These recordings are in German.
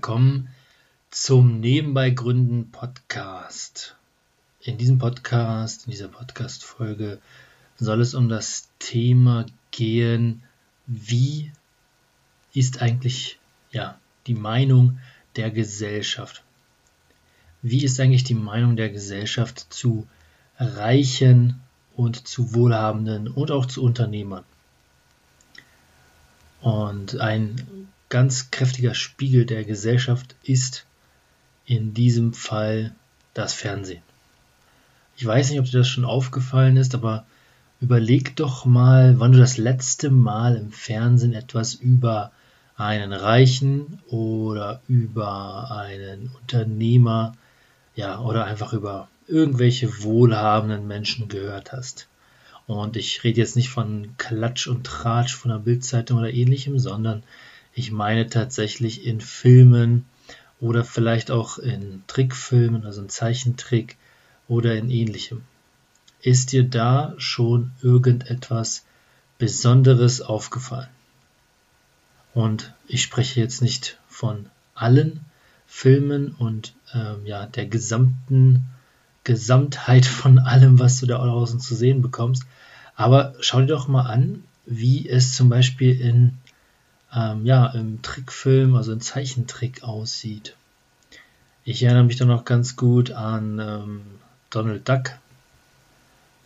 Willkommen zum Nebenbei Gründen Podcast. In diesem Podcast, in dieser Podcast-Folge soll es um das Thema gehen, wie ist eigentlich ja, die Meinung der Gesellschaft? Wie ist eigentlich die Meinung der Gesellschaft zu Reichen und zu Wohlhabenden und auch zu Unternehmern? Und ein ganz kräftiger Spiegel der Gesellschaft ist in diesem Fall das Fernsehen. Ich weiß nicht, ob dir das schon aufgefallen ist, aber überleg doch mal, wann du das letzte Mal im Fernsehen etwas über einen Reichen oder über einen Unternehmer, ja, oder einfach über irgendwelche wohlhabenden Menschen gehört hast. Und ich rede jetzt nicht von Klatsch und Tratsch von der Bildzeitung oder ähnlichem, sondern ich meine tatsächlich in Filmen oder vielleicht auch in Trickfilmen, also in Zeichentrick oder in ähnlichem. Ist dir da schon irgendetwas Besonderes aufgefallen? Und ich spreche jetzt nicht von allen Filmen und ähm, ja, der gesamten Gesamtheit von allem, was du da draußen zu sehen bekommst. Aber schau dir doch mal an, wie es zum Beispiel in ähm, ja, im Trickfilm, also im Zeichentrick aussieht. Ich erinnere mich da noch ganz gut an ähm, Donald Duck,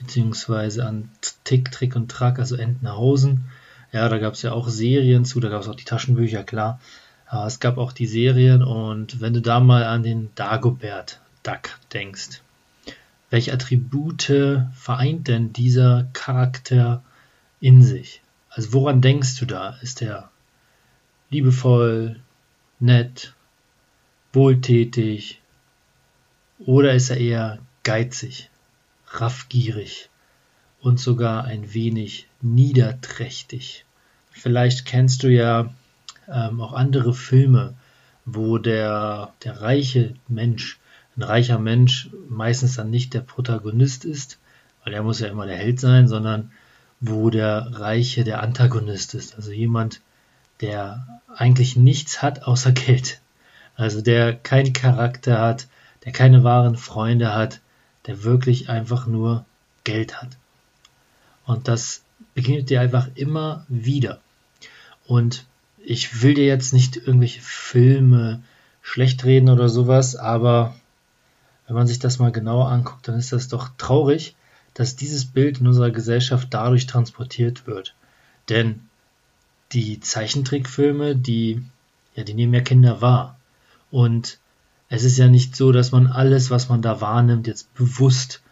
beziehungsweise an Tick, Trick und Track, also Entenhausen. Ja, da gab es ja auch Serien zu, da gab es auch die Taschenbücher, klar. Aber es gab auch die Serien und wenn du da mal an den Dagobert Duck denkst, welche Attribute vereint denn dieser Charakter in sich? Also woran denkst du da? Ist er liebevoll, nett, wohltätig oder ist er eher geizig, raffgierig und sogar ein wenig niederträchtig? Vielleicht kennst du ja ähm, auch andere Filme, wo der, der reiche Mensch, ein reicher Mensch meistens dann nicht der Protagonist ist, weil er muss ja immer der Held sein, sondern wo der Reiche der Antagonist ist, also jemand, der eigentlich nichts hat außer Geld. Also der keinen Charakter hat, der keine wahren Freunde hat, der wirklich einfach nur Geld hat. Und das begegnet dir einfach immer wieder. Und ich will dir jetzt nicht irgendwelche Filme schlecht reden oder sowas, aber wenn man sich das mal genauer anguckt, dann ist das doch traurig, dass dieses Bild in unserer Gesellschaft dadurch transportiert wird. Denn die Zeichentrickfilme, die, ja, die nehmen ja Kinder wahr. Und es ist ja nicht so, dass man alles, was man da wahrnimmt, jetzt bewusst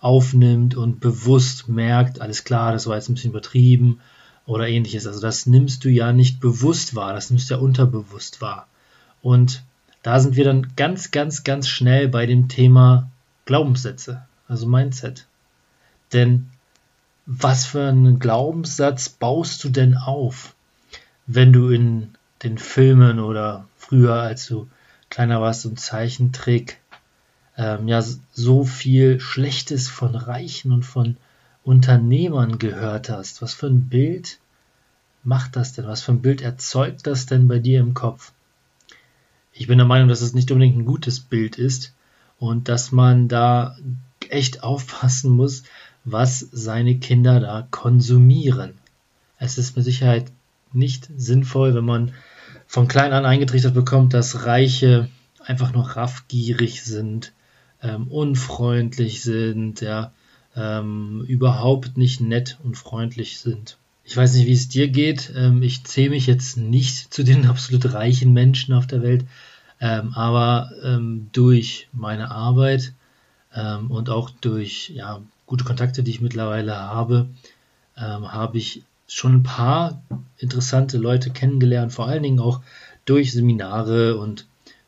aufnimmt und bewusst merkt, alles klar, das war jetzt ein bisschen übertrieben oder ähnliches. Also das nimmst du ja nicht bewusst wahr, das nimmst du ja unterbewusst wahr. Und da sind wir dann ganz, ganz, ganz schnell bei dem Thema Glaubenssätze, also Mindset. Denn was für einen Glaubenssatz baust du denn auf? Wenn du in den Filmen oder früher, als du kleiner warst, und Zeichentrick, ähm, ja, so viel Schlechtes von Reichen und von Unternehmern gehört hast. Was für ein Bild macht das denn? Was für ein Bild erzeugt das denn bei dir im Kopf? Ich bin der Meinung, dass es nicht unbedingt ein gutes Bild ist und dass man da echt aufpassen muss, was seine Kinder da konsumieren. Es ist mit Sicherheit nicht sinnvoll, wenn man von klein an eingetrichtert bekommt, dass Reiche einfach nur raffgierig sind, ähm, unfreundlich sind, ja, ähm, überhaupt nicht nett und freundlich sind. Ich weiß nicht, wie es dir geht. Ähm, ich zähle mich jetzt nicht zu den absolut reichen Menschen auf der Welt, ähm, aber ähm, durch meine Arbeit ähm, und auch durch ja, gute Kontakte, die ich mittlerweile habe, habe ich schon ein paar interessante Leute kennengelernt, vor allen Dingen auch durch Seminare und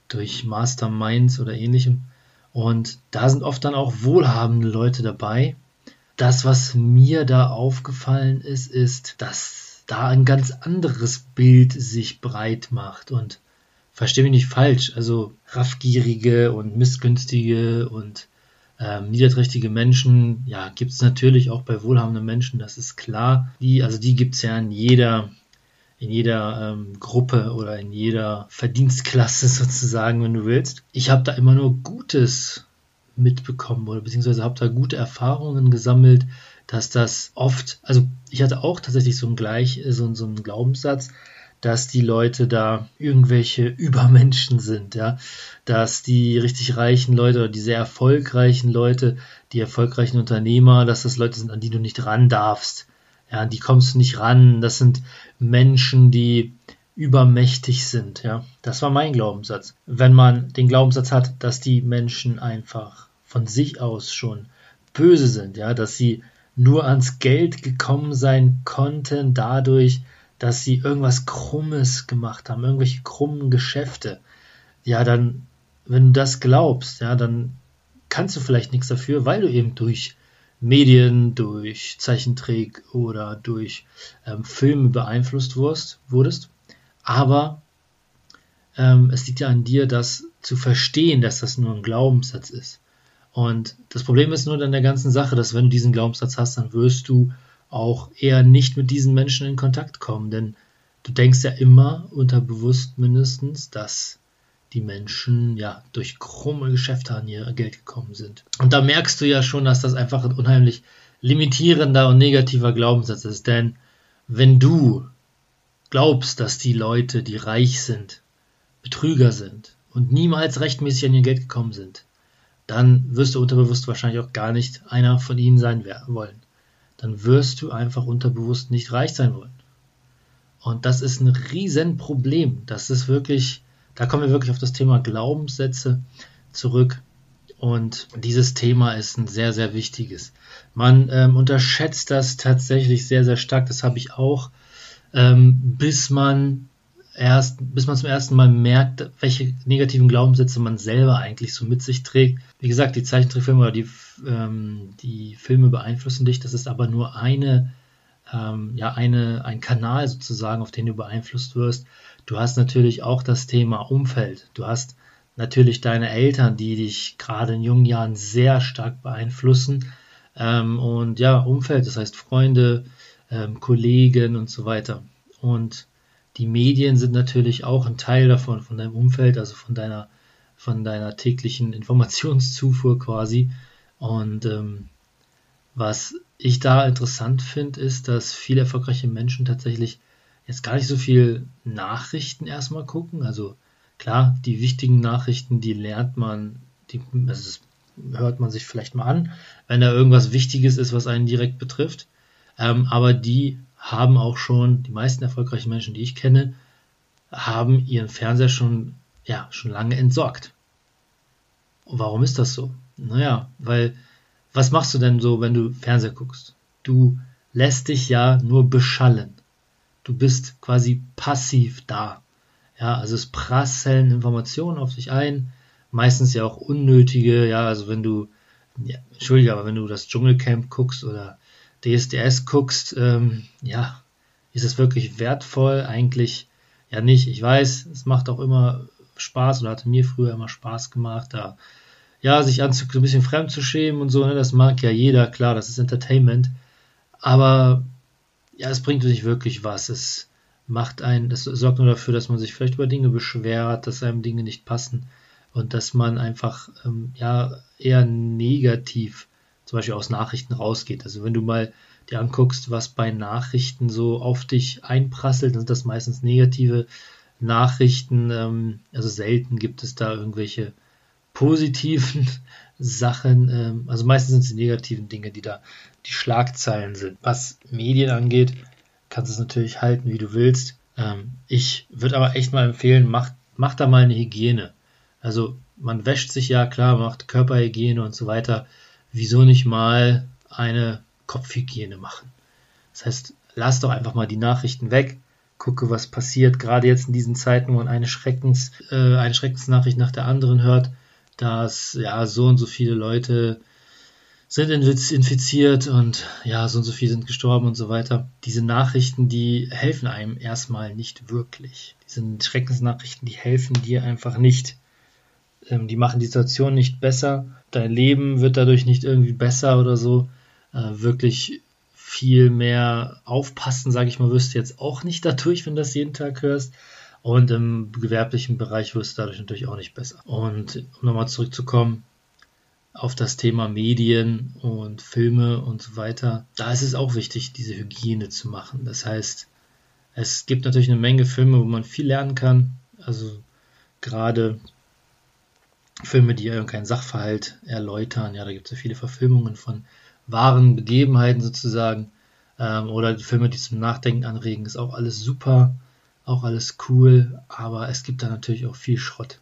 durch Masterminds oder ähnlichem. Und da sind oft dann auch wohlhabende Leute dabei. Das, was mir da aufgefallen ist, ist, dass da ein ganz anderes Bild sich breit macht. Und verstehe mich nicht falsch, also raffgierige und missgünstige und ähm, niederträchtige Menschen, ja, gibt es natürlich auch bei wohlhabenden Menschen, das ist klar. Die, also die gibt es ja in jeder, in jeder ähm, Gruppe oder in jeder Verdienstklasse sozusagen, wenn du willst. Ich habe da immer nur Gutes mitbekommen oder beziehungsweise habe da gute Erfahrungen gesammelt, dass das oft, also ich hatte auch tatsächlich so einen gleich, so, so einen Glaubenssatz, dass die Leute da irgendwelche Übermenschen sind, ja, dass die richtig reichen Leute oder die sehr erfolgreichen Leute, die erfolgreichen Unternehmer, dass das Leute sind, an die du nicht ran darfst. Ja, an die kommst du nicht ran. Das sind Menschen, die übermächtig sind, ja. Das war mein Glaubenssatz. Wenn man den Glaubenssatz hat, dass die Menschen einfach von sich aus schon böse sind, ja, dass sie nur ans Geld gekommen sein konnten dadurch, dass sie irgendwas Krummes gemacht haben, irgendwelche krummen Geschäfte, ja, dann, wenn du das glaubst, ja, dann kannst du vielleicht nichts dafür, weil du eben durch Medien, durch Zeichentrick oder durch ähm, Filme beeinflusst wurdest, wurdest. Aber ähm, es liegt ja an dir, das zu verstehen, dass das nur ein Glaubenssatz ist. Und das Problem ist nur in der ganzen Sache, dass wenn du diesen Glaubenssatz hast, dann wirst du auch eher nicht mit diesen Menschen in Kontakt kommen, denn du denkst ja immer unterbewusst mindestens, dass die Menschen ja durch krumme Geschäfte an ihr Geld gekommen sind. Und da merkst du ja schon, dass das einfach ein unheimlich limitierender und negativer Glaubenssatz ist, denn wenn du glaubst, dass die Leute, die reich sind, Betrüger sind und niemals rechtmäßig an ihr Geld gekommen sind, dann wirst du unterbewusst wahrscheinlich auch gar nicht einer von ihnen sein wollen dann wirst du einfach unterbewusst nicht reich sein wollen. Und das ist ein Riesenproblem. Das ist wirklich, da kommen wir wirklich auf das Thema Glaubenssätze zurück. Und dieses Thema ist ein sehr, sehr wichtiges. Man ähm, unterschätzt das tatsächlich sehr, sehr stark. Das habe ich auch, ähm, bis man erst, bis man zum ersten Mal merkt, welche negativen Glaubenssätze man selber eigentlich so mit sich trägt. Wie gesagt, die Zeichentrickfilme oder die, ähm, die Filme beeinflussen dich. Das ist aber nur eine, ähm, ja, eine, ein Kanal sozusagen, auf den du beeinflusst wirst. Du hast natürlich auch das Thema Umfeld. Du hast natürlich deine Eltern, die dich gerade in jungen Jahren sehr stark beeinflussen. Ähm, und ja, Umfeld, das heißt Freunde, ähm, Kollegen und so weiter. Und die Medien sind natürlich auch ein Teil davon, von deinem Umfeld, also von deiner, von deiner täglichen Informationszufuhr quasi. Und ähm, was ich da interessant finde, ist, dass viele erfolgreiche Menschen tatsächlich jetzt gar nicht so viel Nachrichten erstmal gucken. Also klar, die wichtigen Nachrichten, die lernt man, die also hört man sich vielleicht mal an, wenn da irgendwas Wichtiges ist, was einen direkt betrifft. Ähm, aber die haben auch schon, die meisten erfolgreichen Menschen, die ich kenne, haben ihren Fernseher schon, ja, schon lange entsorgt. Und warum ist das so? Naja, weil, was machst du denn so, wenn du Fernseher guckst? Du lässt dich ja nur beschallen. Du bist quasi passiv da. Ja, also es prasseln Informationen auf dich ein, meistens ja auch unnötige, ja, also wenn du, ja, entschuldige, aber wenn du das Dschungelcamp guckst oder DSDS guckst, ähm, ja, ist es wirklich wertvoll? Eigentlich ja nicht. Ich weiß, es macht auch immer Spaß oder hatte mir früher immer Spaß gemacht, da ja, sich anzu, so ein bisschen fremd zu schämen und so, ne, das mag ja jeder, klar, das ist Entertainment. Aber ja, es bringt nicht wirklich was. Es macht einen, das sorgt nur dafür, dass man sich vielleicht über Dinge beschwert, dass einem Dinge nicht passen und dass man einfach ähm, ja eher negativ zum Beispiel aus Nachrichten rausgeht. Also wenn du mal dir anguckst, was bei Nachrichten so auf dich einprasselt, dann sind das meistens negative Nachrichten. Ähm, also selten gibt es da irgendwelche positiven Sachen. Ähm, also meistens sind es die negativen Dinge, die da die Schlagzeilen sind. Was Medien angeht, kannst du es natürlich halten, wie du willst. Ähm, ich würde aber echt mal empfehlen, mach, mach da mal eine Hygiene. Also man wäscht sich ja, klar, macht Körperhygiene und so weiter wieso nicht mal eine Kopfhygiene machen? Das heißt, lass doch einfach mal die Nachrichten weg, gucke, was passiert. Gerade jetzt in diesen Zeiten, wo man eine, Schreckens, äh, eine Schreckensnachricht nach der anderen hört, dass ja so und so viele Leute sind infiziert und ja, so und so viele sind gestorben und so weiter. Diese Nachrichten, die helfen einem erstmal nicht wirklich. Diese Schreckensnachrichten, die helfen dir einfach nicht. Ähm, die machen die Situation nicht besser. Dein Leben wird dadurch nicht irgendwie besser oder so. Äh, wirklich viel mehr aufpassen, sage ich mal, wirst du jetzt auch nicht dadurch, wenn du das jeden Tag hörst. Und im gewerblichen Bereich wirst du dadurch natürlich auch nicht besser. Und um nochmal zurückzukommen auf das Thema Medien und Filme und so weiter, da ist es auch wichtig, diese Hygiene zu machen. Das heißt, es gibt natürlich eine Menge Filme, wo man viel lernen kann. Also gerade Filme, die irgendeinen Sachverhalt erläutern. Ja, da gibt es ja viele Verfilmungen von wahren Begebenheiten sozusagen. Ähm, oder Filme, die zum Nachdenken anregen, ist auch alles super, auch alles cool, aber es gibt da natürlich auch viel Schrott.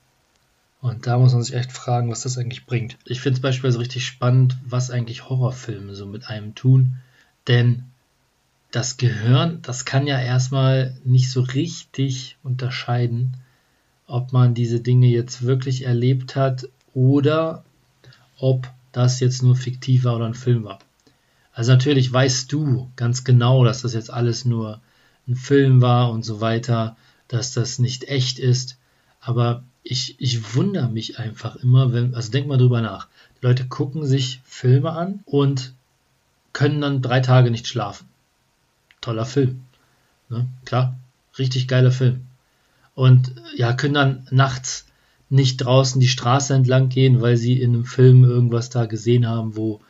Und da muss man sich echt fragen, was das eigentlich bringt. Ich finde es beispielsweise richtig spannend, was eigentlich Horrorfilme so mit einem tun. Denn das Gehirn, das kann ja erstmal nicht so richtig unterscheiden, ob man diese Dinge jetzt wirklich erlebt hat oder ob das jetzt nur fiktiv war oder ein Film war. Also natürlich weißt du ganz genau, dass das jetzt alles nur ein Film war und so weiter, dass das nicht echt ist. Aber ich, ich wundere mich einfach immer, wenn, also denk mal drüber nach. Die Leute gucken sich Filme an und können dann drei Tage nicht schlafen. Toller Film. Ne? Klar, richtig geiler Film und ja, können dann nachts nicht draußen die Straße entlang gehen, weil sie in einem Film irgendwas da gesehen haben, wo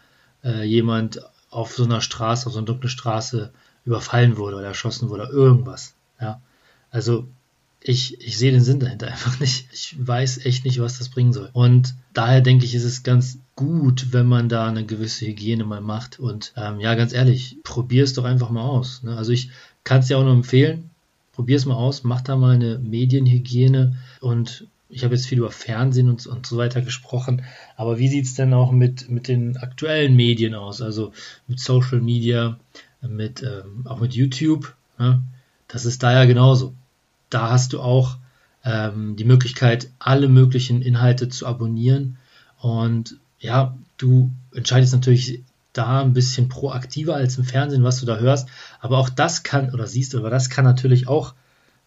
äh, jemand auf so einer Straße, auf so einer dunklen Straße überfallen wurde oder erschossen wurde, oder irgendwas. Ja, also ich, ich sehe den Sinn dahinter einfach nicht. Ich weiß echt nicht, was das bringen soll. Und daher denke ich, ist es ganz gut, wenn man da eine gewisse Hygiene mal macht. Und ähm, ja, ganz ehrlich, probier es doch einfach mal aus. Ne? Also ich kann es dir auch nur empfehlen. Probier es mal aus, mach da mal eine Medienhygiene und ich habe jetzt viel über Fernsehen und, und so weiter gesprochen, aber wie sieht es denn auch mit, mit den aktuellen Medien aus? Also mit Social Media, mit, ähm, auch mit YouTube. Ne? Das ist da ja genauso. Da hast du auch ähm, die Möglichkeit, alle möglichen Inhalte zu abonnieren. Und ja, du entscheidest natürlich da ein bisschen proaktiver als im Fernsehen, was du da hörst. Aber auch das kann oder siehst, aber das kann natürlich auch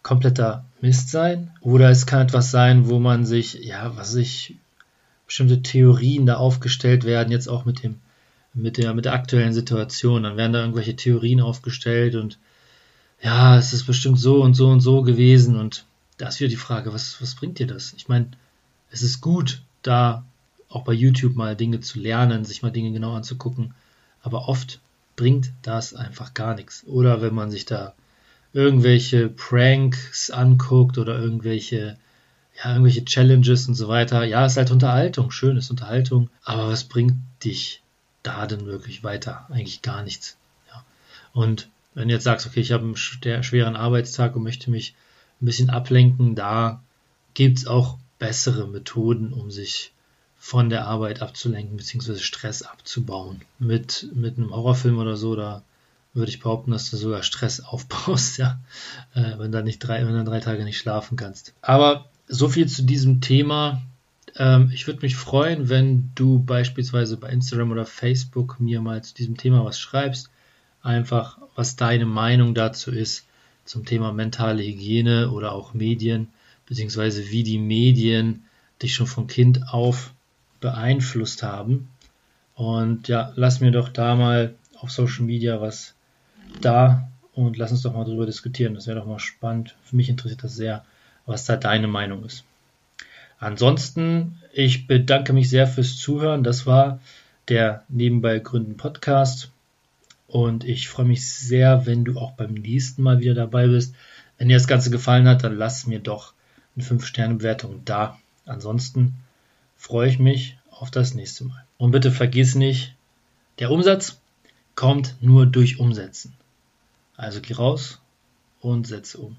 kompletter Mist sein. Oder es kann etwas sein, wo man sich, ja, was sich bestimmte Theorien da aufgestellt werden, jetzt auch mit dem, mit der, mit der aktuellen Situation. Dann werden da irgendwelche Theorien aufgestellt und ja, es ist bestimmt so und so und so gewesen. Und da ist wieder die Frage, was, was bringt dir das? Ich meine, es ist gut, da auch bei YouTube mal Dinge zu lernen, sich mal Dinge genau anzugucken. Aber oft bringt das einfach gar nichts. Oder wenn man sich da irgendwelche Pranks anguckt oder irgendwelche, ja, irgendwelche Challenges und so weiter. Ja, ist halt Unterhaltung, schön ist Unterhaltung. Aber was bringt dich da denn wirklich weiter? Eigentlich gar nichts. Ja. Und wenn du jetzt sagst, okay, ich habe einen schweren Arbeitstag und möchte mich ein bisschen ablenken, da gibt es auch bessere Methoden, um sich von der Arbeit abzulenken, beziehungsweise Stress abzubauen. Mit, mit einem Horrorfilm oder so, da würde ich behaupten, dass du sogar Stress aufbaust, ja, äh, wenn du nicht drei, wenn du drei Tage nicht schlafen kannst. Aber so viel zu diesem Thema. Ähm, ich würde mich freuen, wenn du beispielsweise bei Instagram oder Facebook mir mal zu diesem Thema was schreibst. Einfach, was deine Meinung dazu ist zum Thema mentale Hygiene oder auch Medien, beziehungsweise wie die Medien dich schon von Kind auf beeinflusst haben. Und ja, lass mir doch da mal auf Social Media was da und lass uns doch mal drüber diskutieren. Das wäre doch mal spannend. Für mich interessiert das sehr, was da deine Meinung ist. Ansonsten, ich bedanke mich sehr fürs Zuhören. Das war der Nebenbei Gründen Podcast. Und ich freue mich sehr, wenn du auch beim nächsten Mal wieder dabei bist. Wenn dir das Ganze gefallen hat, dann lass mir doch eine 5-Sterne-Bewertung da. Ansonsten freue ich mich auf das nächste Mal. Und bitte vergiss nicht, der Umsatz kommt nur durch Umsetzen. Also geh raus und setze um.